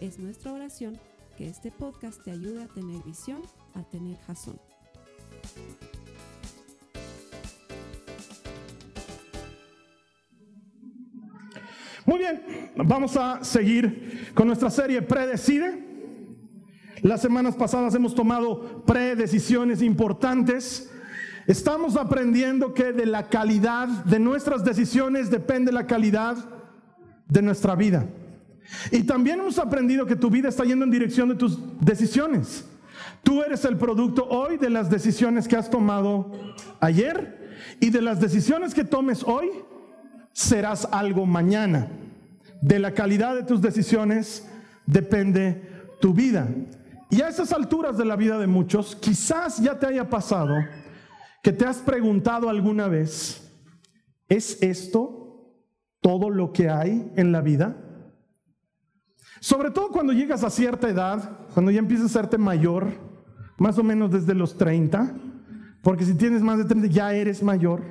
Es nuestra oración que este podcast te ayude a tener visión, a tener jazón. Muy bien, vamos a seguir con nuestra serie Predecide. Las semanas pasadas hemos tomado predecisiones importantes. Estamos aprendiendo que de la calidad de nuestras decisiones depende la calidad de nuestra vida. Y también hemos aprendido que tu vida está yendo en dirección de tus decisiones. Tú eres el producto hoy de las decisiones que has tomado ayer y de las decisiones que tomes hoy serás algo mañana. De la calidad de tus decisiones depende tu vida. Y a esas alturas de la vida de muchos, quizás ya te haya pasado que te has preguntado alguna vez, ¿es esto todo lo que hay en la vida? Sobre todo cuando llegas a cierta edad, cuando ya empiezas a serte mayor, más o menos desde los 30, porque si tienes más de 30 ya eres mayor.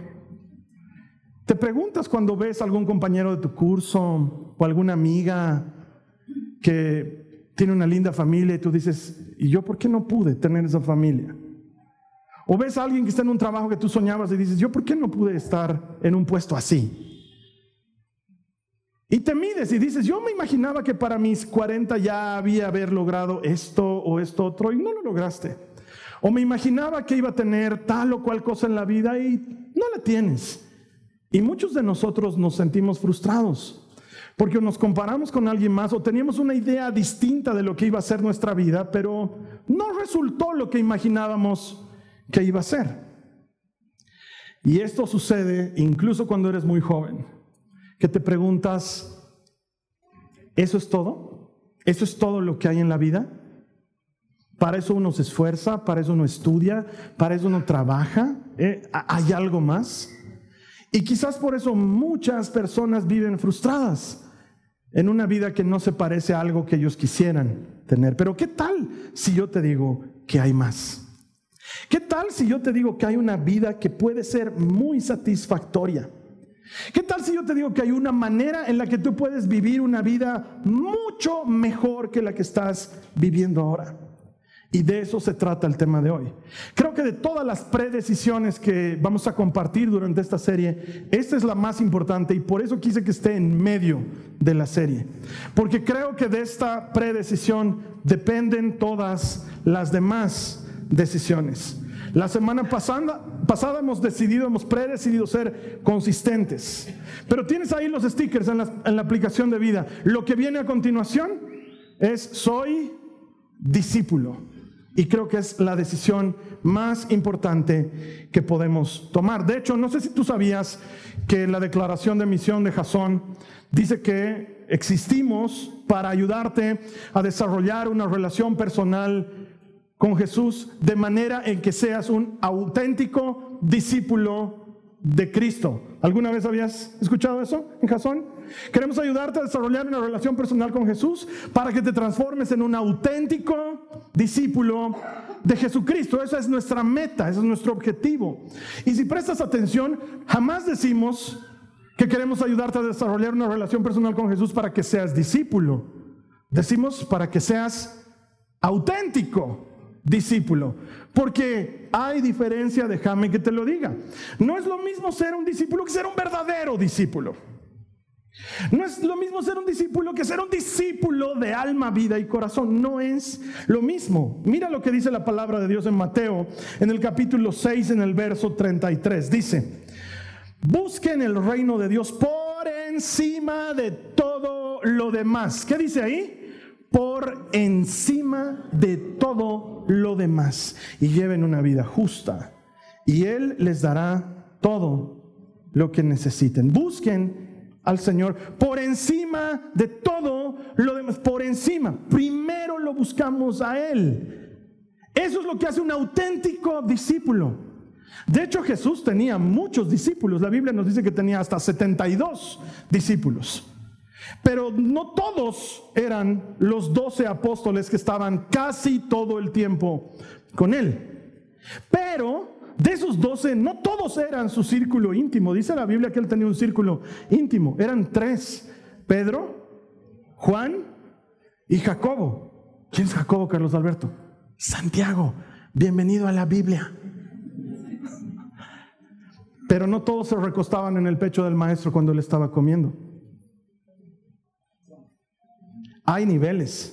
Te preguntas cuando ves a algún compañero de tu curso o alguna amiga que tiene una linda familia y tú dices, ¿y yo por qué no pude tener esa familia? O ves a alguien que está en un trabajo que tú soñabas y dices, ¿yo por qué no pude estar en un puesto así? Y te mides y dices, yo me imaginaba que para mis 40 ya había haber logrado esto o esto otro y no lo lograste. O me imaginaba que iba a tener tal o cual cosa en la vida y no la tienes. Y muchos de nosotros nos sentimos frustrados porque nos comparamos con alguien más o teníamos una idea distinta de lo que iba a ser nuestra vida, pero no resultó lo que imaginábamos que iba a ser. Y esto sucede incluso cuando eres muy joven que te preguntas, ¿eso es todo? ¿Eso es todo lo que hay en la vida? Para eso uno se esfuerza, para eso uno estudia, para eso uno trabaja. ¿Eh? ¿Hay algo más? Y quizás por eso muchas personas viven frustradas en una vida que no se parece a algo que ellos quisieran tener. Pero ¿qué tal si yo te digo que hay más? ¿Qué tal si yo te digo que hay una vida que puede ser muy satisfactoria? ¿Qué tal si yo te digo que hay una manera en la que tú puedes vivir una vida mucho mejor que la que estás viviendo ahora? Y de eso se trata el tema de hoy. Creo que de todas las predecisiones que vamos a compartir durante esta serie, esta es la más importante y por eso quise que esté en medio de la serie. Porque creo que de esta predecisión dependen todas las demás decisiones. La semana pasada, pasada hemos decidido, hemos predecidido ser consistentes. Pero tienes ahí los stickers en la, en la aplicación de vida. Lo que viene a continuación es soy discípulo. Y creo que es la decisión más importante que podemos tomar. De hecho, no sé si tú sabías que la declaración de misión de Jasón dice que existimos para ayudarte a desarrollar una relación personal con Jesús de manera en que seas un auténtico discípulo de Cristo. ¿Alguna vez habías escuchado eso en Jasón? Queremos ayudarte a desarrollar una relación personal con Jesús para que te transformes en un auténtico discípulo de Jesucristo. Esa es nuestra meta, ese es nuestro objetivo. Y si prestas atención, jamás decimos que queremos ayudarte a desarrollar una relación personal con Jesús para que seas discípulo. Decimos para que seas auténtico discípulo. Porque hay diferencia, déjame que te lo diga. No es lo mismo ser un discípulo que ser un verdadero discípulo. No es lo mismo ser un discípulo que ser un discípulo de alma, vida y corazón. No es lo mismo. Mira lo que dice la palabra de Dios en Mateo, en el capítulo 6, en el verso 33. Dice, busquen el reino de Dios por encima de todo lo demás. ¿Qué dice ahí? Por encima de todo lo demás y lleven una vida justa. Y Él les dará todo lo que necesiten. Busquen al Señor por encima de todo lo demás por encima. Primero lo buscamos a Él. Eso es lo que hace un auténtico discípulo. De hecho, Jesús tenía muchos discípulos. La Biblia nos dice que tenía hasta 72 discípulos. Pero no todos eran los doce apóstoles que estaban casi todo el tiempo con él. Pero de esos doce, no todos eran su círculo íntimo. Dice la Biblia que él tenía un círculo íntimo. Eran tres. Pedro, Juan y Jacobo. ¿Quién es Jacobo, Carlos Alberto? Santiago. Bienvenido a la Biblia. Pero no todos se recostaban en el pecho del maestro cuando él estaba comiendo. Hay niveles.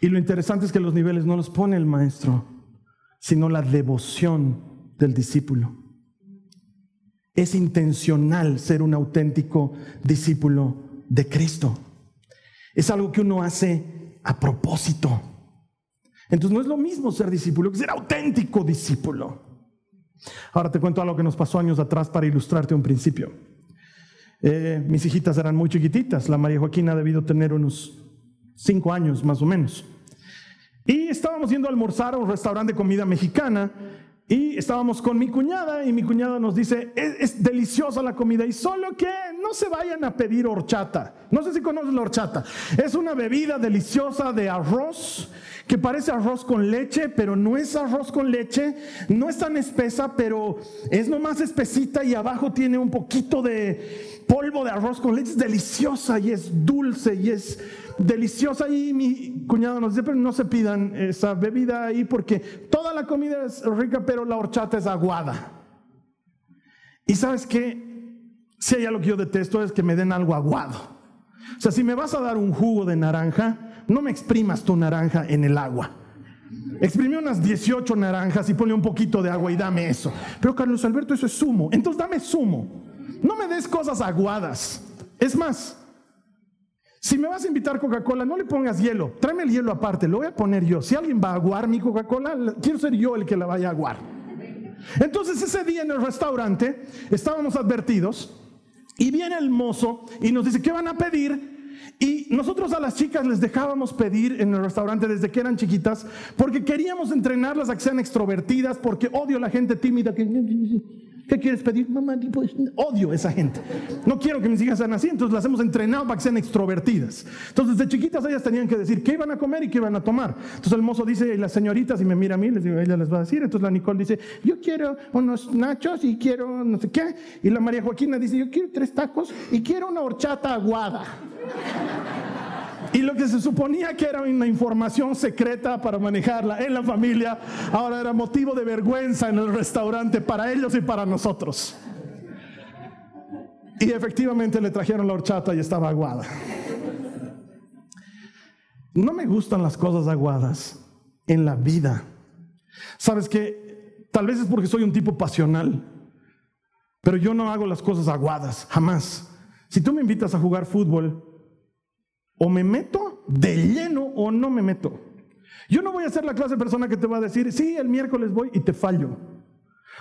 Y lo interesante es que los niveles no los pone el maestro, sino la devoción del discípulo. Es intencional ser un auténtico discípulo de Cristo. Es algo que uno hace a propósito. Entonces no es lo mismo ser discípulo que ser auténtico discípulo. Ahora te cuento algo que nos pasó años atrás para ilustrarte un principio. Eh, mis hijitas eran muy chiquititas. La María Joaquina ha debido tener unos cinco años más o menos. Y estábamos yendo a almorzar a un restaurante de comida mexicana y estábamos con mi cuñada y mi cuñada nos dice, es, deliciosa la comida y solo que no se vayan a pedir horchata. No sé si conoces la horchata. Es una bebida deliciosa de arroz que parece arroz con leche, pero no es arroz con leche. No es tan espesa, pero es nomás espesita y abajo tiene un poquito de polvo de arroz con leche. Es deliciosa y es dulce y es deliciosa. Y mi cuñado nos dice, pero no se pidan esa bebida ahí porque toda la comida es rica, pero la horchata es aguada. Y sabes qué, si hay algo que yo detesto es que me den algo aguado. O sea, si me vas a dar un jugo de naranja, no me exprimas tu naranja en el agua. Exprime unas 18 naranjas y ponle un poquito de agua y dame eso. Pero Carlos Alberto, eso es zumo. Entonces dame zumo. No me des cosas aguadas. Es más, si me vas a invitar Coca-Cola, no le pongas hielo. Tráeme el hielo aparte, lo voy a poner yo. Si alguien va a aguar mi Coca-Cola, quiero ser yo el que la vaya a aguar. Entonces ese día en el restaurante estábamos advertidos y viene el mozo y nos dice, ¿qué van a pedir? Y nosotros a las chicas les dejábamos pedir en el restaurante desde que eran chiquitas porque queríamos entrenarlas a que sean extrovertidas, porque odio a la gente tímida que ¿Qué quieres pedir? Mamá, pues odio a esa gente. No quiero que mis hijas sean así, entonces las hemos entrenado para que sean extrovertidas. Entonces, desde chiquitas ellas tenían que decir qué iban a comer y qué iban a tomar. Entonces el mozo dice, y las señoritas, y me mira a mí, les digo, ella les va a decir. Entonces la Nicole dice, yo quiero unos nachos y quiero no sé qué. Y la María Joaquina dice, yo quiero tres tacos y quiero una horchata aguada. Y lo que se suponía que era una información secreta para manejarla en la familia, ahora era motivo de vergüenza en el restaurante para ellos y para nosotros. Y efectivamente le trajeron la horchata y estaba aguada. No me gustan las cosas aguadas en la vida. Sabes que tal vez es porque soy un tipo pasional, pero yo no hago las cosas aguadas, jamás. Si tú me invitas a jugar fútbol, o me meto de lleno o no me meto. Yo no voy a ser la clase de persona que te va a decir, sí, el miércoles voy y te fallo.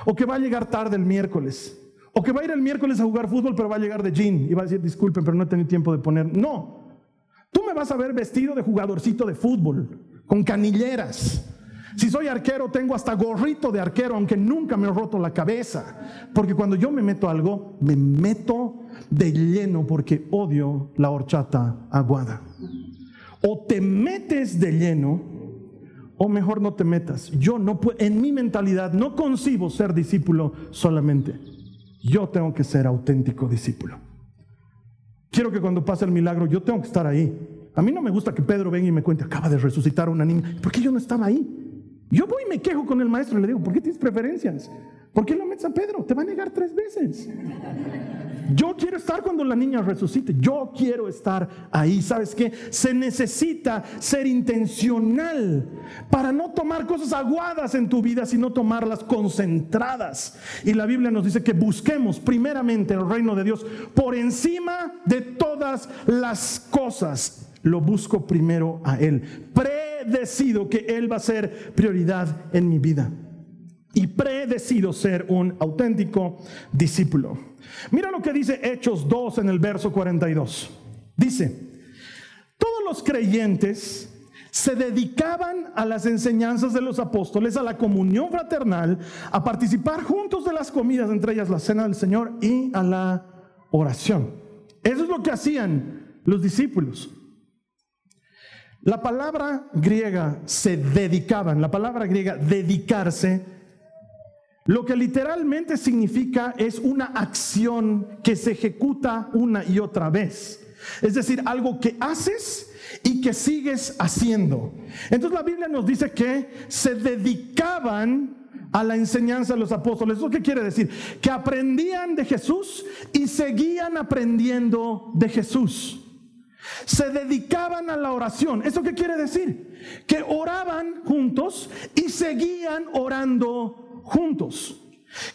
O que va a llegar tarde el miércoles. O que va a ir el miércoles a jugar fútbol, pero va a llegar de jean y va a decir, disculpen, pero no he tenido tiempo de poner. No. Tú me vas a ver vestido de jugadorcito de fútbol, con canilleras. Si soy arquero, tengo hasta gorrito de arquero, aunque nunca me he roto la cabeza. Porque cuando yo me meto algo, me meto de lleno porque odio la horchata aguada. O te metes de lleno, o mejor no te metas. Yo no puedo, en mi mentalidad no concibo ser discípulo solamente. Yo tengo que ser auténtico discípulo. Quiero que cuando pase el milagro, yo tengo que estar ahí. A mí no me gusta que Pedro venga y me cuente, acaba de resucitar a una niña. ¿Por qué yo no estaba ahí? Yo voy y me quejo con el maestro y le digo, ¿por qué tienes preferencias? ¿Por qué no metes a Pedro? Te va a negar tres veces. Yo quiero estar cuando la niña resucite. Yo quiero estar ahí. ¿Sabes qué? Se necesita ser intencional para no tomar cosas aguadas en tu vida, sino tomarlas concentradas. Y la Biblia nos dice que busquemos primeramente el reino de Dios por encima de todas las cosas. Lo busco primero a Él. Predecido que Él va a ser prioridad en mi vida y predecido ser un auténtico discípulo. Mira lo que dice Hechos 2 en el verso 42. Dice, Todos los creyentes se dedicaban a las enseñanzas de los apóstoles, a la comunión fraternal, a participar juntos de las comidas, entre ellas la cena del Señor y a la oración. Eso es lo que hacían los discípulos. La palabra griega se dedicaban, la palabra griega dedicarse, lo que literalmente significa es una acción que se ejecuta una y otra vez. Es decir, algo que haces y que sigues haciendo. Entonces la Biblia nos dice que se dedicaban a la enseñanza de los apóstoles. ¿Eso qué quiere decir? Que aprendían de Jesús y seguían aprendiendo de Jesús. Se dedicaban a la oración. ¿Eso qué quiere decir? Que oraban juntos y seguían orando juntos.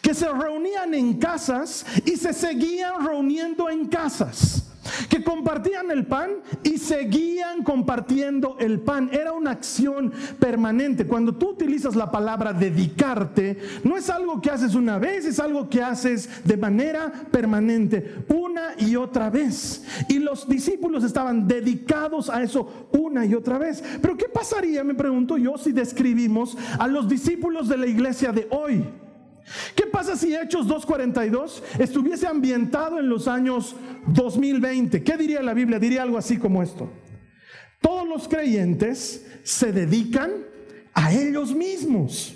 Que se reunían en casas y se seguían reuniendo en casas que compartían el pan y seguían compartiendo el pan. Era una acción permanente. Cuando tú utilizas la palabra dedicarte, no es algo que haces una vez, es algo que haces de manera permanente, una y otra vez. Y los discípulos estaban dedicados a eso una y otra vez. Pero ¿qué pasaría, me pregunto yo, si describimos a los discípulos de la iglesia de hoy? ¿Qué pasa si Hechos 2.42 estuviese ambientado en los años 2020? ¿Qué diría la Biblia? Diría algo así como esto. Todos los creyentes se dedican a ellos mismos.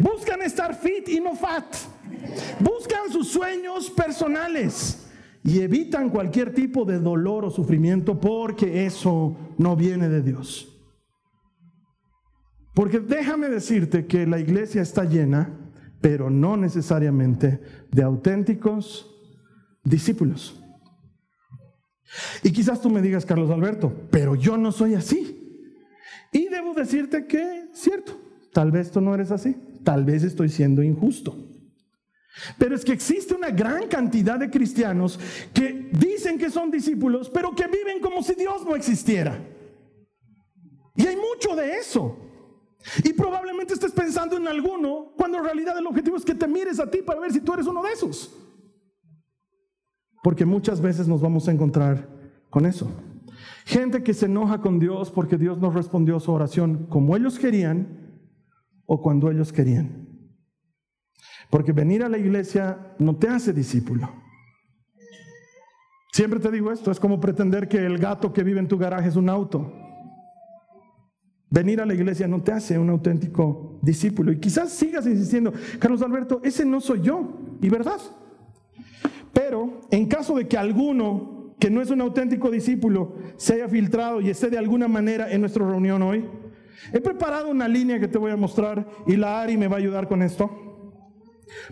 Buscan estar fit y no fat. Buscan sus sueños personales y evitan cualquier tipo de dolor o sufrimiento porque eso no viene de Dios. Porque déjame decirte que la iglesia está llena pero no necesariamente de auténticos discípulos. Y quizás tú me digas, Carlos Alberto, pero yo no soy así. Y debo decirte que, cierto, tal vez tú no eres así, tal vez estoy siendo injusto. Pero es que existe una gran cantidad de cristianos que dicen que son discípulos, pero que viven como si Dios no existiera. Y hay mucho de eso. Y probablemente estés pensando en alguno cuando en realidad el objetivo es que te mires a ti para ver si tú eres uno de esos. Porque muchas veces nos vamos a encontrar con eso. Gente que se enoja con Dios porque Dios no respondió a su oración como ellos querían o cuando ellos querían. Porque venir a la iglesia no te hace discípulo. Siempre te digo esto, es como pretender que el gato que vive en tu garaje es un auto. Venir a la iglesia no te hace un auténtico discípulo. Y quizás sigas insistiendo, Carlos Alberto, ese no soy yo. Y verdad. Pero en caso de que alguno que no es un auténtico discípulo se haya filtrado y esté de alguna manera en nuestra reunión hoy, he preparado una línea que te voy a mostrar y la Ari me va a ayudar con esto.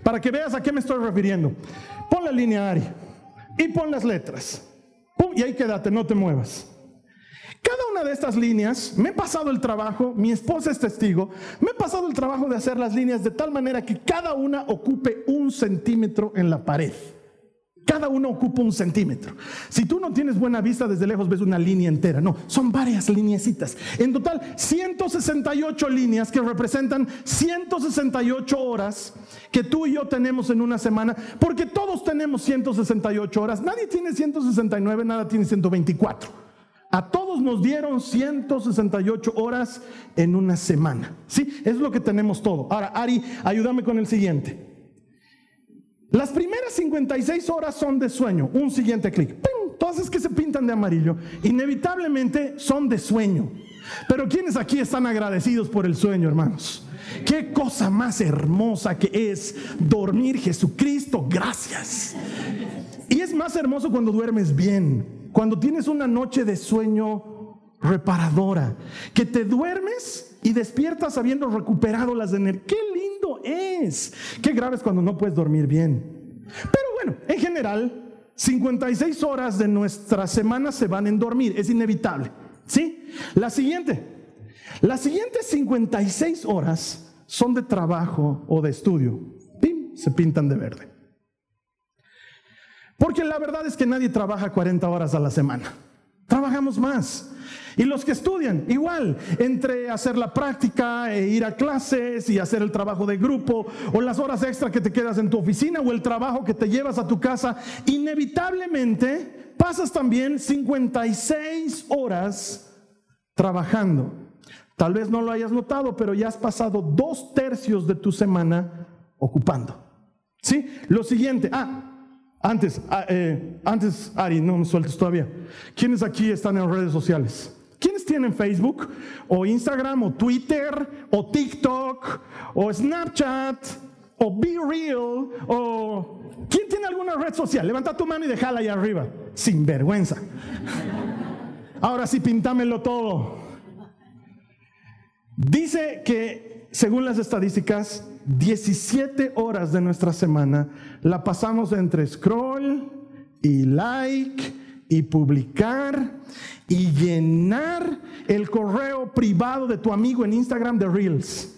Para que veas a qué me estoy refiriendo. Pon la línea Ari y pon las letras. y ahí quédate, no te muevas. Cada una de estas líneas, me he pasado el trabajo, mi esposa es testigo, me he pasado el trabajo de hacer las líneas de tal manera que cada una ocupe un centímetro en la pared. Cada una ocupa un centímetro. Si tú no tienes buena vista desde lejos ves una línea entera. No, son varias lineecitas. En total, 168 líneas que representan 168 horas que tú y yo tenemos en una semana, porque todos tenemos 168 horas. Nadie tiene 169, nada tiene 124. A todos nos dieron 168 horas en una semana. ¿Sí? Es lo que tenemos todo. Ahora, Ari, ayúdame con el siguiente. Las primeras 56 horas son de sueño. Un siguiente clic. Todas es que se pintan de amarillo, inevitablemente son de sueño. Pero ¿quiénes aquí están agradecidos por el sueño, hermanos? Qué cosa más hermosa que es dormir Jesucristo, gracias. Y es más hermoso cuando duermes bien, cuando tienes una noche de sueño reparadora, que te duermes y despiertas habiendo recuperado las energías. ¡Qué lindo es! Qué grave es cuando no puedes dormir bien. Pero bueno, en general, 56 horas de nuestra semana se van en dormir, es inevitable. ¿Sí? La siguiente. Las siguientes 56 horas son de trabajo o de estudio. ¡Pim! Se pintan de verde. Porque la verdad es que nadie trabaja 40 horas a la semana. Trabajamos más. Y los que estudian, igual, entre hacer la práctica e ir a clases y hacer el trabajo de grupo, o las horas extra que te quedas en tu oficina, o el trabajo que te llevas a tu casa, inevitablemente pasas también 56 horas trabajando. Tal vez no lo hayas notado, pero ya has pasado dos tercios de tu semana ocupando. ¿Sí? Lo siguiente, ah, antes, ah, eh, antes, Ari, no me sueltes todavía. ¿Quiénes aquí están en redes sociales? ¿Quiénes tienen Facebook o Instagram o Twitter o TikTok o Snapchat o Be Real o ¿quién tiene alguna red social? Levanta tu mano y déjala ahí arriba. Sin vergüenza. Ahora sí, pintámelo todo. Dice que, según las estadísticas, 17 horas de nuestra semana la pasamos entre scroll y like y publicar y llenar el correo privado de tu amigo en Instagram de Reels.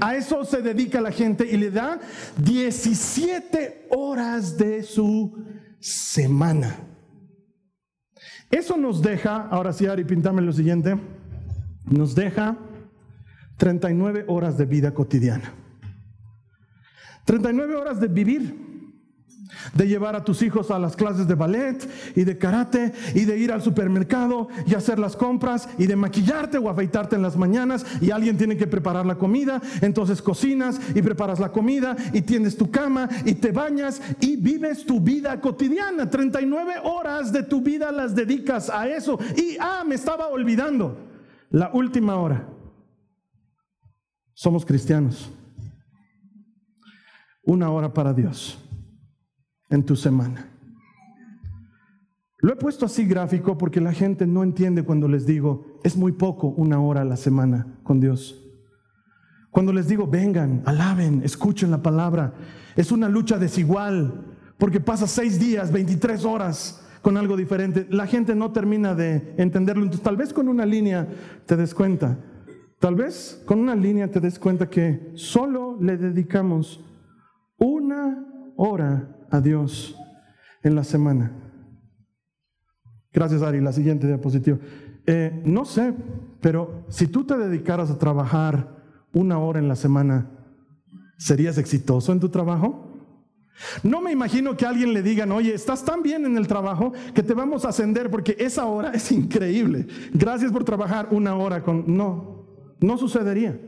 A eso se dedica la gente y le da 17 horas de su semana. Eso nos deja, ahora sí, Ari, pintame lo siguiente, nos deja 39 horas de vida cotidiana. 39 horas de vivir de llevar a tus hijos a las clases de ballet y de karate y de ir al supermercado y hacer las compras y de maquillarte o afeitarte en las mañanas y alguien tiene que preparar la comida, entonces cocinas y preparas la comida y tienes tu cama y te bañas y vives tu vida cotidiana. 39 horas de tu vida las dedicas a eso. Y, ah, me estaba olvidando, la última hora. Somos cristianos. Una hora para Dios en tu semana. Lo he puesto así gráfico porque la gente no entiende cuando les digo, es muy poco una hora a la semana con Dios. Cuando les digo, vengan, alaben, escuchen la palabra, es una lucha desigual porque pasa seis días, 23 horas con algo diferente. La gente no termina de entenderlo. Entonces, tal vez con una línea te des cuenta. Tal vez con una línea te des cuenta que solo le dedicamos una hora a Dios en la semana. Gracias, Ari. La siguiente diapositiva. Eh, no sé, pero si tú te dedicaras a trabajar una hora en la semana, ¿serías exitoso en tu trabajo? No me imagino que alguien le digan, oye, estás tan bien en el trabajo que te vamos a ascender porque esa hora es increíble. Gracias por trabajar una hora con... No, no sucedería.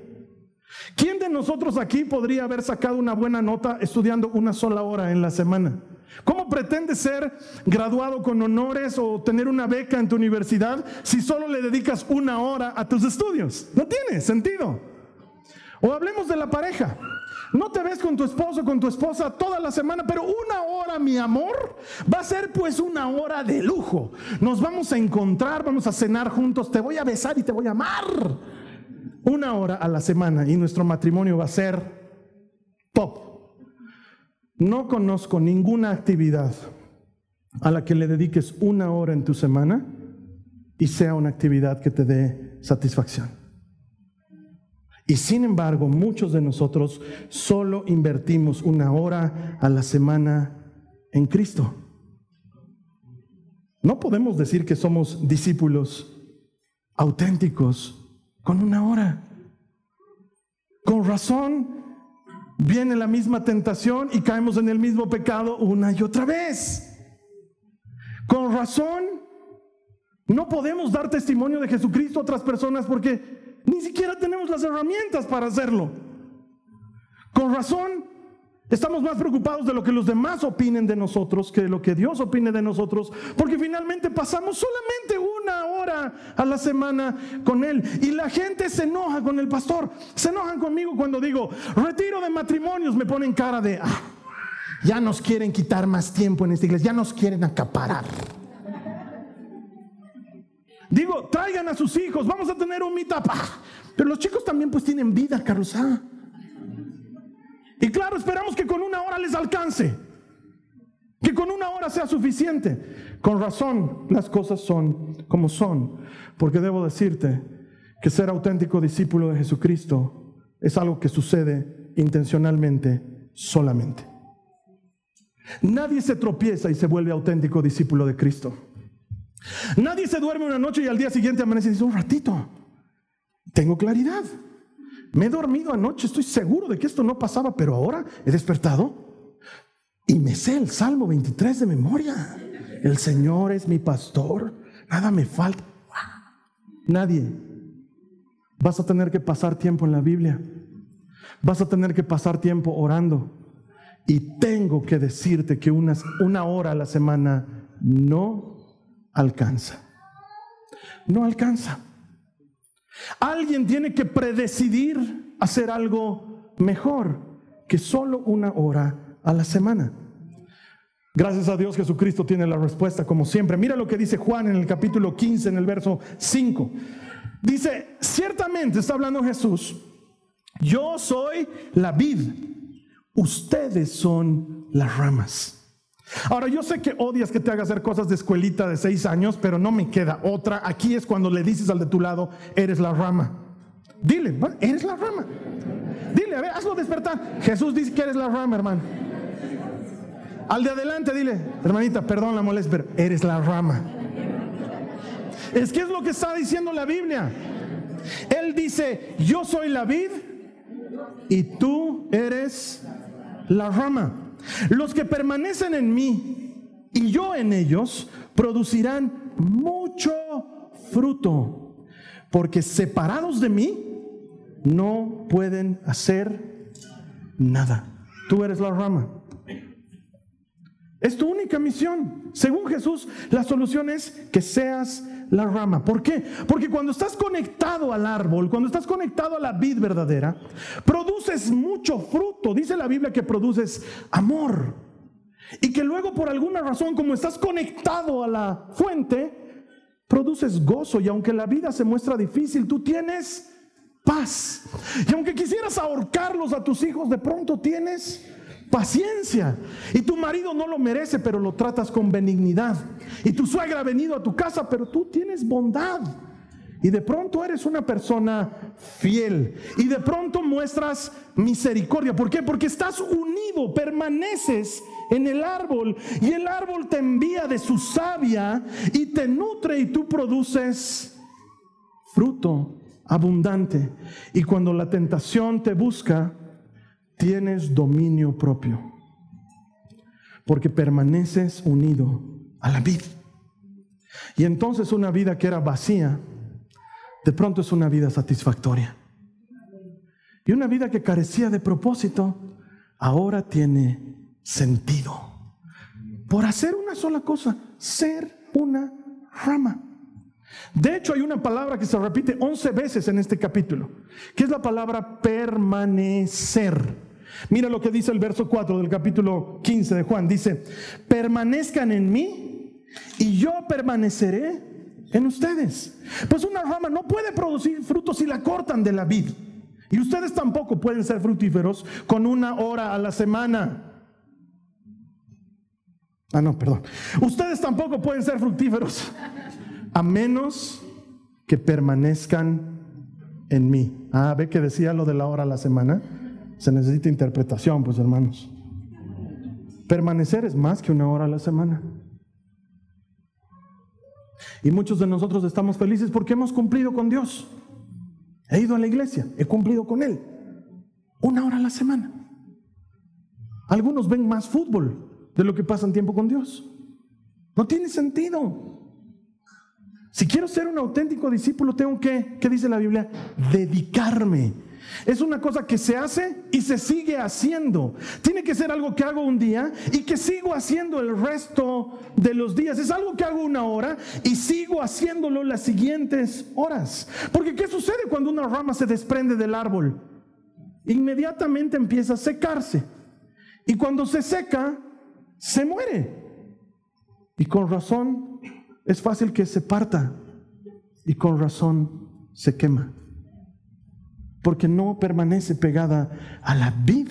¿Quién de nosotros aquí podría haber sacado una buena nota estudiando una sola hora en la semana? ¿Cómo pretendes ser graduado con honores o tener una beca en tu universidad si solo le dedicas una hora a tus estudios? No tiene sentido. O hablemos de la pareja. No te ves con tu esposo, con tu esposa toda la semana, pero una hora, mi amor, va a ser pues una hora de lujo. Nos vamos a encontrar, vamos a cenar juntos, te voy a besar y te voy a amar una hora a la semana y nuestro matrimonio va a ser top. No conozco ninguna actividad a la que le dediques una hora en tu semana y sea una actividad que te dé satisfacción. Y sin embargo, muchos de nosotros solo invertimos una hora a la semana en Cristo. No podemos decir que somos discípulos auténticos con una hora. Con razón viene la misma tentación y caemos en el mismo pecado una y otra vez. Con razón no podemos dar testimonio de Jesucristo a otras personas porque ni siquiera tenemos las herramientas para hacerlo. Con razón Estamos más preocupados de lo que los demás opinen de nosotros que de lo que Dios opine de nosotros, porque finalmente pasamos solamente una hora a la semana con Él. Y la gente se enoja con el pastor, se enojan conmigo cuando digo, retiro de matrimonios, me ponen cara de, ah, ya nos quieren quitar más tiempo en esta iglesia, ya nos quieren acaparar. Digo, traigan a sus hijos, vamos a tener un meetup. Ah, pero los chicos también pues tienen vida, Carlos. Ah. Y claro, esperamos que con una hora les alcance, que con una hora sea suficiente. Con razón las cosas son como son, porque debo decirte que ser auténtico discípulo de Jesucristo es algo que sucede intencionalmente solamente. Nadie se tropieza y se vuelve auténtico discípulo de Cristo. Nadie se duerme una noche y al día siguiente amanece y dice, un ratito, tengo claridad. Me he dormido anoche, estoy seguro de que esto no pasaba, pero ahora he despertado y me sé el Salmo 23 de memoria. El Señor es mi pastor, nada me falta. Nadie. Vas a tener que pasar tiempo en la Biblia. Vas a tener que pasar tiempo orando. Y tengo que decirte que una, una hora a la semana no alcanza. No alcanza. Alguien tiene que predecidir hacer algo mejor que solo una hora a la semana. Gracias a Dios Jesucristo tiene la respuesta como siempre. Mira lo que dice Juan en el capítulo 15, en el verso 5. Dice, ciertamente está hablando Jesús, yo soy la vid, ustedes son las ramas. Ahora, yo sé que odias que te haga hacer cosas de escuelita de seis años, pero no me queda otra. Aquí es cuando le dices al de tu lado, eres la rama. Dile, eres la rama. Dile, a ver, hazlo despertar. Jesús dice que eres la rama, hermano. Al de adelante, dile, hermanita, perdón la molestia, pero eres la rama. Es que es lo que está diciendo la Biblia. Él dice, yo soy la vid y tú eres la rama. Los que permanecen en mí y yo en ellos producirán mucho fruto, porque separados de mí no pueden hacer nada. Tú eres la rama. Es tu única misión. Según Jesús, la solución es que seas la rama. ¿Por qué? Porque cuando estás conectado al árbol, cuando estás conectado a la vid verdadera, produces mucho fruto. Dice la Biblia que produces amor. Y que luego por alguna razón, como estás conectado a la fuente, produces gozo. Y aunque la vida se muestra difícil, tú tienes paz. Y aunque quisieras ahorcarlos a tus hijos, de pronto tienes paciencia. Y tu marido no lo merece, pero lo tratas con benignidad. Y tu suegra ha venido a tu casa, pero tú tienes bondad. Y de pronto eres una persona fiel. Y de pronto muestras misericordia. ¿Por qué? Porque estás unido, permaneces en el árbol. Y el árbol te envía de su savia y te nutre y tú produces fruto abundante. Y cuando la tentación te busca, tienes dominio propio, porque permaneces unido a la vida. Y entonces una vida que era vacía, de pronto es una vida satisfactoria. Y una vida que carecía de propósito, ahora tiene sentido. Por hacer una sola cosa, ser una rama. De hecho, hay una palabra que se repite 11 veces en este capítulo, que es la palabra permanecer. Mira lo que dice el verso 4 del capítulo 15 de Juan. Dice, permanezcan en mí y yo permaneceré en ustedes. Pues una rama no puede producir frutos si la cortan de la vid. Y ustedes tampoco pueden ser fructíferos con una hora a la semana. Ah, no, perdón. Ustedes tampoco pueden ser fructíferos a menos que permanezcan en mí. Ah, ve que decía lo de la hora a la semana. Se necesita interpretación, pues hermanos. Permanecer es más que una hora a la semana. Y muchos de nosotros estamos felices porque hemos cumplido con Dios. He ido a la iglesia, he cumplido con Él. Una hora a la semana. Algunos ven más fútbol de lo que pasan tiempo con Dios. No tiene sentido. Si quiero ser un auténtico discípulo, tengo que, ¿qué dice la Biblia? Dedicarme es una cosa que se hace y se sigue haciendo. Tiene que ser algo que hago un día y que sigo haciendo el resto de los días. Es algo que hago una hora y sigo haciéndolo las siguientes horas. Porque ¿qué sucede cuando una rama se desprende del árbol? Inmediatamente empieza a secarse. Y cuando se seca, se muere. Y con razón es fácil que se parta. Y con razón se quema porque no permanece pegada a la vid.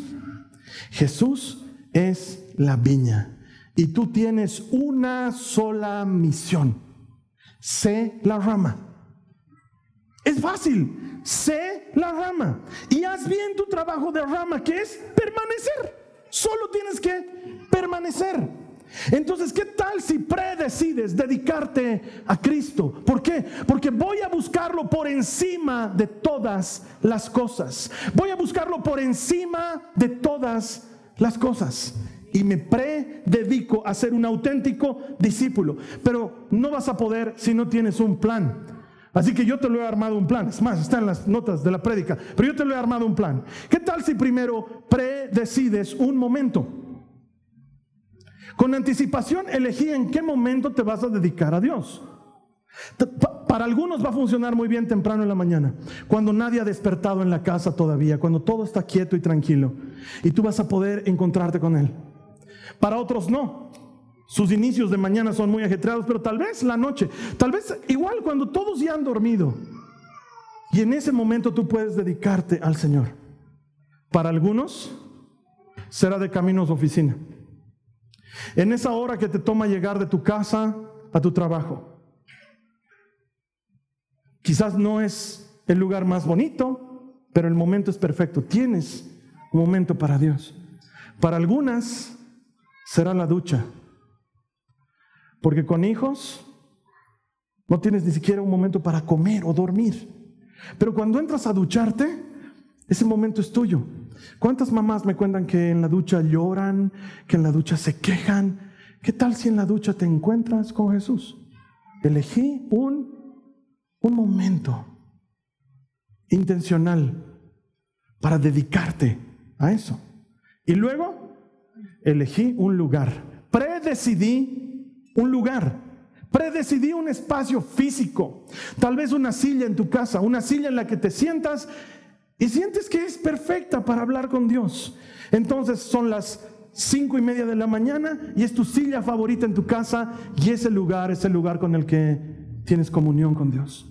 Jesús es la viña y tú tienes una sola misión. Sé la rama. Es fácil, sé la rama y haz bien tu trabajo de rama, que es permanecer. Solo tienes que permanecer. Entonces, ¿qué tal si predecides dedicarte a Cristo? ¿Por qué? Porque voy a buscarlo por encima de todas las cosas. Voy a buscarlo por encima de todas las cosas. y me prededico a ser un auténtico discípulo. Pero no vas a poder si no tienes un plan. Así que yo te lo he armado un plan. Es más, está en las notas de la prédica. Pero yo te lo he armado un plan. ¿Qué tal si primero predecides un momento? Con anticipación elegí en qué momento te vas a dedicar a Dios. Para algunos va a funcionar muy bien temprano en la mañana, cuando nadie ha despertado en la casa todavía, cuando todo está quieto y tranquilo, y tú vas a poder encontrarte con Él. Para otros no. Sus inicios de mañana son muy ajetreados, pero tal vez la noche, tal vez igual cuando todos ya han dormido. Y en ese momento tú puedes dedicarte al Señor. Para algunos será de caminos a oficina. En esa hora que te toma llegar de tu casa a tu trabajo Quizás no es el lugar más bonito, pero el momento es perfecto. Tienes un momento para Dios. Para algunas será la ducha, porque con hijos no tienes ni siquiera un momento para comer o dormir. Pero cuando entras a ducharte, ese momento es tuyo. ¿Cuántas mamás me cuentan que en la ducha lloran, que en la ducha se quejan? ¿Qué tal si en la ducha te encuentras con Jesús? Elegí un un momento intencional para dedicarte a eso. Y luego elegí un lugar, predecidí un lugar. Predecidí un espacio físico, tal vez una silla en tu casa, una silla en la que te sientas y sientes que es perfecta para hablar con Dios. Entonces son las cinco y media de la mañana y es tu silla favorita en tu casa y ese lugar es el lugar con el que tienes comunión con Dios.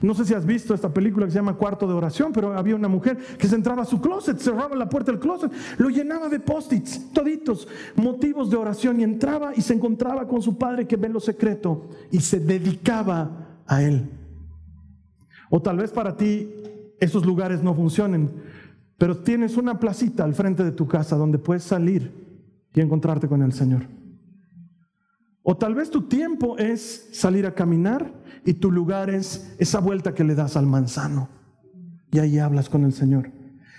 No sé si has visto esta película que se llama Cuarto de Oración, pero había una mujer que se entraba a su closet, cerraba la puerta del closet, lo llenaba de post-its, toditos, motivos de oración, y entraba y se encontraba con su padre que ve lo secreto y se dedicaba a él. O tal vez para ti esos lugares no funcionen, pero tienes una placita al frente de tu casa donde puedes salir y encontrarte con el Señor. O tal vez tu tiempo es salir a caminar y tu lugar es esa vuelta que le das al manzano. Y ahí hablas con el Señor.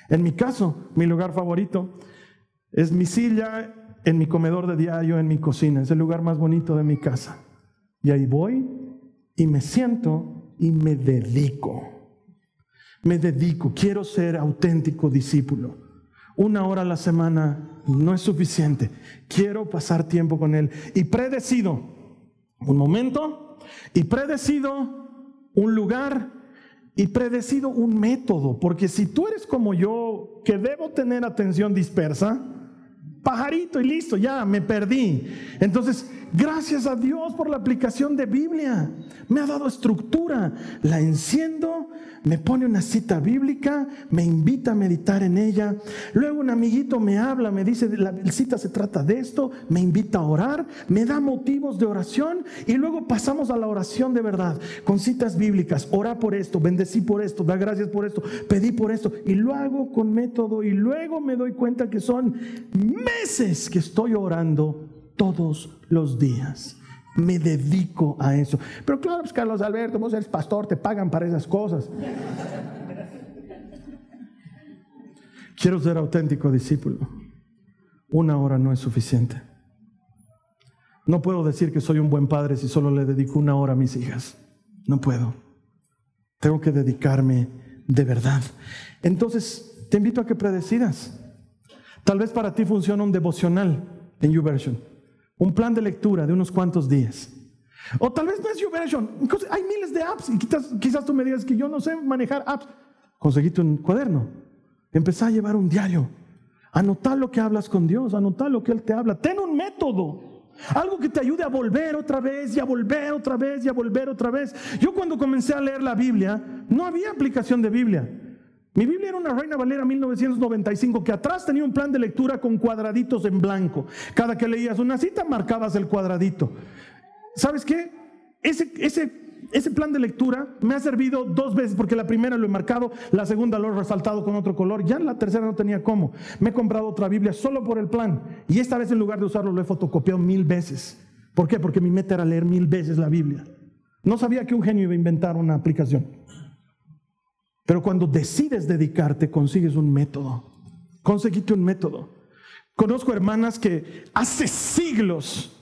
En mi caso, mi lugar favorito es mi silla en mi comedor de diario, en mi cocina. Es el lugar más bonito de mi casa. Y ahí voy y me siento y me dedico. Me dedico. Quiero ser auténtico discípulo. Una hora a la semana no es suficiente. Quiero pasar tiempo con Él. Y predecido un momento y predecido un lugar y predecido un método, porque si tú eres como yo, que debo tener atención dispersa, pajarito y listo, ya me perdí. Entonces, gracias a Dios por la aplicación de Biblia. Me ha dado estructura. La enciendo, me pone una cita bíblica, me invita a meditar en ella. Luego un amiguito me habla, me dice, la cita se trata de esto, me invita a orar, me da motivos de oración y luego pasamos a la oración de verdad, con citas bíblicas. Ora por esto, bendecí por esto, da gracias por esto, pedí por esto y lo hago con método y luego me doy cuenta que son meses que estoy orando todos los días me dedico a eso. Pero claro, pues Carlos Alberto, vos eres pastor, te pagan para esas cosas. Quiero ser auténtico discípulo. Una hora no es suficiente. No puedo decir que soy un buen padre si solo le dedico una hora a mis hijas. No puedo. Tengo que dedicarme de verdad. Entonces, te invito a que predecidas. Tal vez para ti funciona un devocional en YouVersion un plan de lectura de unos cuantos días. O tal vez no es YouVersion. Hay miles de apps y quizás, tú me digas que yo no sé manejar apps. Conseguiste un cuaderno. Empezá a llevar un diario. Anotar lo que hablas con Dios, anotar lo que Él te habla. Ten un método. Algo que te ayude a volver otra vez y a volver otra vez y a volver otra vez. Yo cuando comencé a leer la Biblia, no había aplicación de Biblia. Mi Biblia era una Reina Valera 1995 que atrás tenía un plan de lectura con cuadraditos en blanco. Cada que leías una cita marcabas el cuadradito. ¿Sabes qué? Ese, ese, ese plan de lectura me ha servido dos veces porque la primera lo he marcado, la segunda lo he resaltado con otro color, ya la tercera no tenía cómo. Me he comprado otra Biblia solo por el plan y esta vez en lugar de usarlo lo he fotocopiado mil veces. ¿Por qué? Porque mi meta era leer mil veces la Biblia. No sabía que un genio iba a inventar una aplicación. Pero cuando decides dedicarte, consigues un método. Conseguiste un método. Conozco hermanas que hace siglos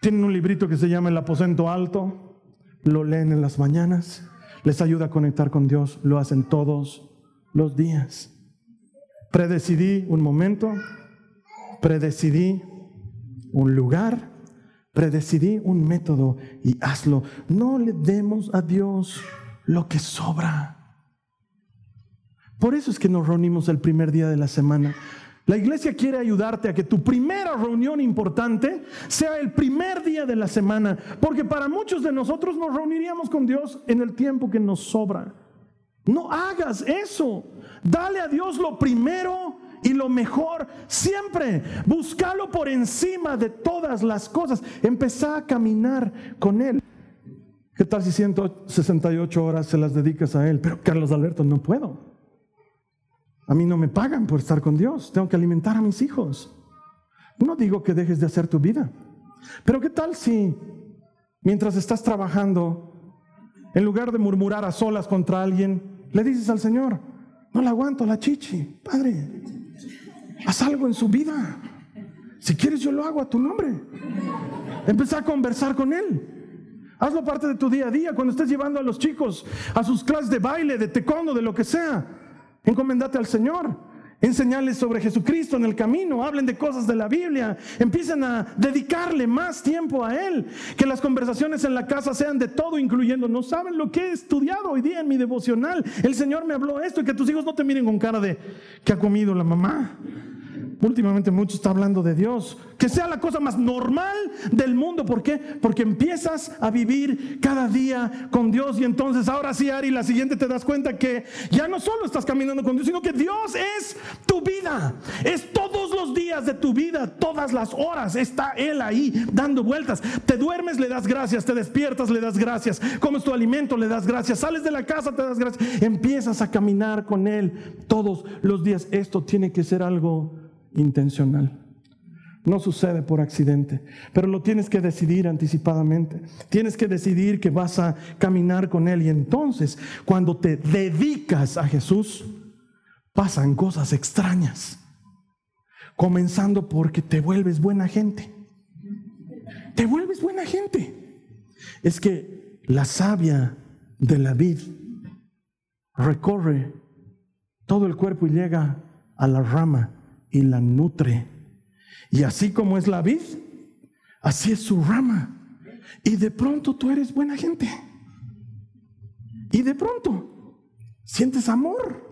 tienen un librito que se llama El aposento alto, lo leen en las mañanas, les ayuda a conectar con Dios, lo hacen todos los días. Predecidí un momento, predecidí un lugar, predecidí un método y hazlo. No le demos a Dios lo que sobra. Por eso es que nos reunimos el primer día de la semana. La iglesia quiere ayudarte a que tu primera reunión importante sea el primer día de la semana, porque para muchos de nosotros nos reuniríamos con Dios en el tiempo que nos sobra. No hagas eso. Dale a Dios lo primero y lo mejor siempre. Búscalo por encima de todas las cosas. Empezá a caminar con Él. ¿Qué tal si 168 horas se las dedicas a Él? Pero Carlos Alberto, no puedo. A mí no me pagan por estar con Dios. Tengo que alimentar a mis hijos. No digo que dejes de hacer tu vida. Pero ¿qué tal si mientras estás trabajando, en lugar de murmurar a solas contra alguien, le dices al Señor, no la aguanto la chichi, Padre, haz algo en su vida. Si quieres yo lo hago a tu nombre. Empezá a conversar con Él. Hazlo parte de tu día a día cuando estés llevando a los chicos a sus clases de baile, de taekwondo, de lo que sea. Encomendate al Señor. Enseñarles sobre Jesucristo en el camino, hablen de cosas de la Biblia, empiecen a dedicarle más tiempo a Él, que las conversaciones en la casa sean de todo, incluyendo, no saben lo que he estudiado hoy día en mi devocional, el Señor me habló esto y que tus hijos no te miren con cara de que ha comido la mamá. Últimamente mucho está hablando de Dios. Que sea la cosa más normal del mundo. ¿Por qué? Porque empiezas a vivir cada día con Dios. Y entonces ahora sí, Ari, la siguiente te das cuenta que ya no solo estás caminando con Dios, sino que Dios es tu vida. Es todos los días de tu vida, todas las horas. Está Él ahí dando vueltas. Te duermes, le das gracias. Te despiertas, le das gracias. Comes tu alimento, le das gracias. Sales de la casa, te das gracias. Empiezas a caminar con Él todos los días. Esto tiene que ser algo intencional. No sucede por accidente, pero lo tienes que decidir anticipadamente. Tienes que decidir que vas a caminar con Él y entonces cuando te dedicas a Jesús, pasan cosas extrañas. Comenzando porque te vuelves buena gente. Te vuelves buena gente. Es que la savia de la vid recorre todo el cuerpo y llega a la rama y la nutre. Y así como es la vid, así es su rama. Y de pronto tú eres buena gente. Y de pronto sientes amor.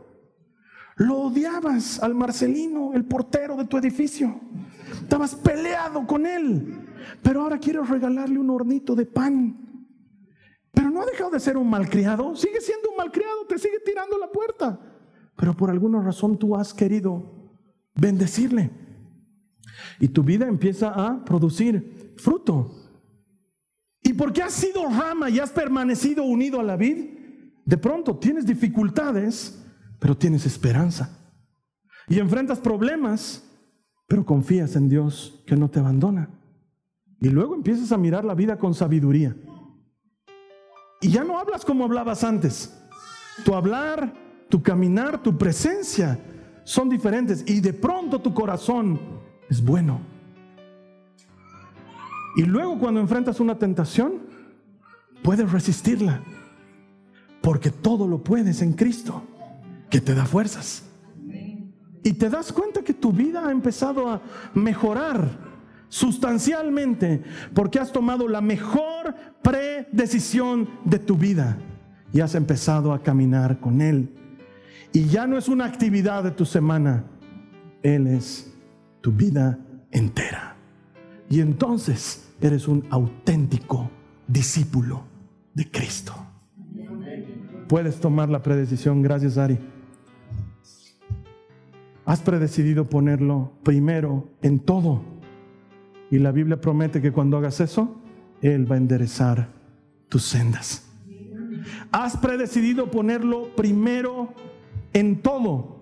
Lo odiabas al Marcelino, el portero de tu edificio. Estabas peleado con él. Pero ahora quieres regalarle un hornito de pan. Pero no ha dejado de ser un malcriado. Sigue siendo un malcriado, te sigue tirando la puerta. Pero por alguna razón tú has querido bendecirle. Y tu vida empieza a producir fruto. Y porque has sido rama y has permanecido unido a la vid, de pronto tienes dificultades, pero tienes esperanza. Y enfrentas problemas, pero confías en Dios que no te abandona. Y luego empiezas a mirar la vida con sabiduría. Y ya no hablas como hablabas antes. Tu hablar, tu caminar, tu presencia son diferentes y de pronto tu corazón es bueno. Y luego cuando enfrentas una tentación, puedes resistirla, porque todo lo puedes en Cristo, que te da fuerzas. Y te das cuenta que tu vida ha empezado a mejorar sustancialmente, porque has tomado la mejor predecisión de tu vida y has empezado a caminar con Él y ya no es una actividad de tu semana, Él es tu vida entera. Y entonces eres un auténtico discípulo de Cristo. Puedes tomar la predecisión, gracias Ari. Has predecidido ponerlo primero en todo. Y la Biblia promete que cuando hagas eso, Él va a enderezar tus sendas. Has predecidido ponerlo primero en todo.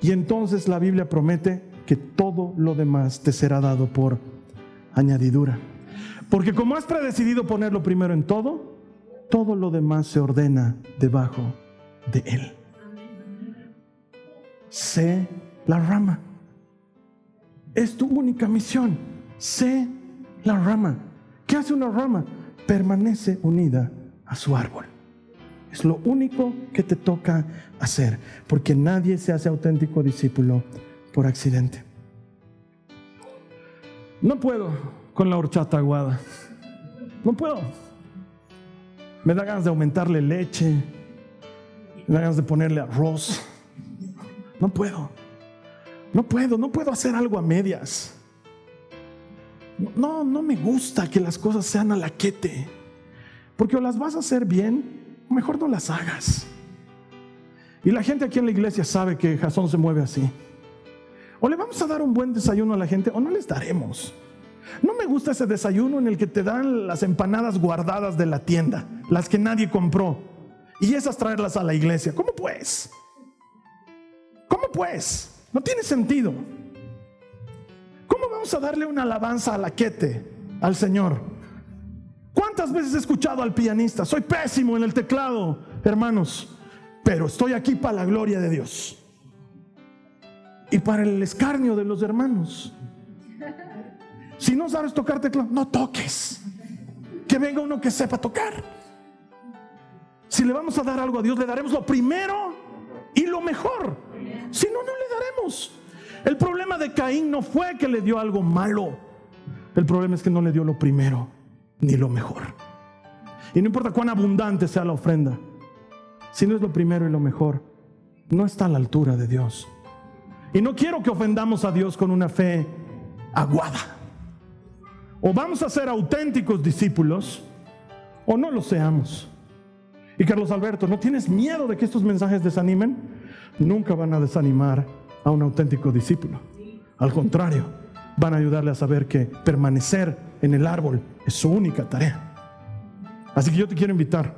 Y entonces la Biblia promete que todo lo demás te será dado por añadidura. Porque como has predecidido ponerlo primero en todo, todo lo demás se ordena debajo de él. Sé la rama. Es tu única misión. Sé la rama. ¿Qué hace una rama? Permanece unida a su árbol. Es lo único que te toca hacer, porque nadie se hace auténtico discípulo por accidente. No puedo con la horchata aguada. No puedo. Me da ganas de aumentarle leche. Me da ganas de ponerle arroz. No puedo. No puedo, no puedo hacer algo a medias. No, no me gusta que las cosas sean a la quete. Porque o las vas a hacer bien, mejor no las hagas. Y la gente aquí en la iglesia sabe que Jasón se mueve así. O le vamos a dar un buen desayuno a la gente o no les daremos. No me gusta ese desayuno en el que te dan las empanadas guardadas de la tienda, las que nadie compró, y esas traerlas a la iglesia. ¿Cómo pues? ¿Cómo pues? No tiene sentido. ¿Cómo vamos a darle una alabanza a la quete al Señor? ¿Cuántas veces he escuchado al pianista? Soy pésimo en el teclado, hermanos, pero estoy aquí para la gloria de Dios y para el escarnio de los hermanos. Si no sabes tocar teclado, no toques. Que venga uno que sepa tocar. Si le vamos a dar algo a Dios, le daremos lo primero y lo mejor. Si no, no le daremos. El problema de Caín no fue que le dio algo malo. El problema es que no le dio lo primero ni lo mejor. Y no importa cuán abundante sea la ofrenda, si no es lo primero y lo mejor, no está a la altura de Dios. Y no quiero que ofendamos a Dios con una fe aguada. O vamos a ser auténticos discípulos o no lo seamos. Y Carlos Alberto, ¿no tienes miedo de que estos mensajes desanimen? Nunca van a desanimar a un auténtico discípulo. Al contrario, van a ayudarle a saber que permanecer en el árbol es su única tarea. Así que yo te quiero invitar.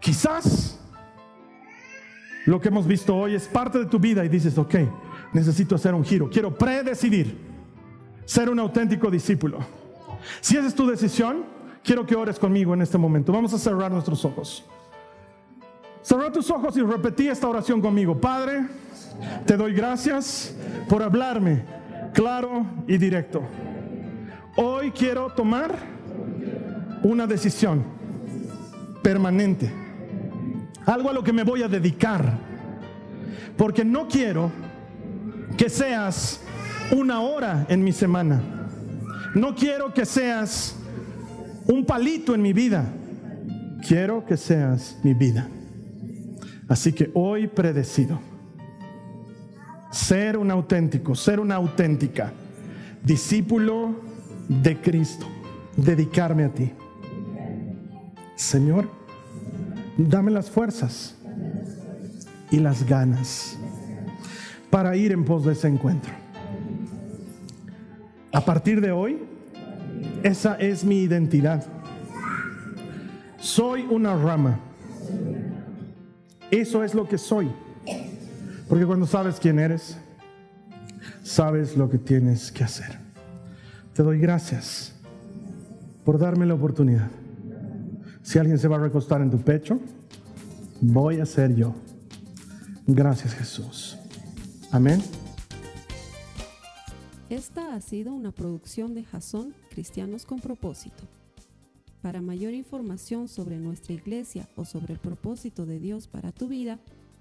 Quizás lo que hemos visto hoy es parte de tu vida y dices, ok, necesito hacer un giro, quiero predecidir ser un auténtico discípulo. Si esa es tu decisión, quiero que ores conmigo en este momento. Vamos a cerrar nuestros ojos. Cerra tus ojos y repetí esta oración conmigo. Padre, te doy gracias por hablarme claro y directo. Hoy quiero tomar una decisión permanente algo a lo que me voy a dedicar, porque no quiero que seas una hora en mi semana, no quiero que seas un palito en mi vida, quiero que seas mi vida. Así que hoy predecido ser un auténtico, ser una auténtica discípulo de Cristo, dedicarme a ti. Señor, Dame las fuerzas y las ganas para ir en pos de ese encuentro. A partir de hoy, esa es mi identidad. Soy una rama. Eso es lo que soy. Porque cuando sabes quién eres, sabes lo que tienes que hacer. Te doy gracias por darme la oportunidad si alguien se va a recostar en tu pecho, voy a ser yo. Gracias Jesús. Amén. Esta ha sido una producción de Jason Cristianos con propósito. Para mayor información sobre nuestra iglesia o sobre el propósito de Dios para tu vida,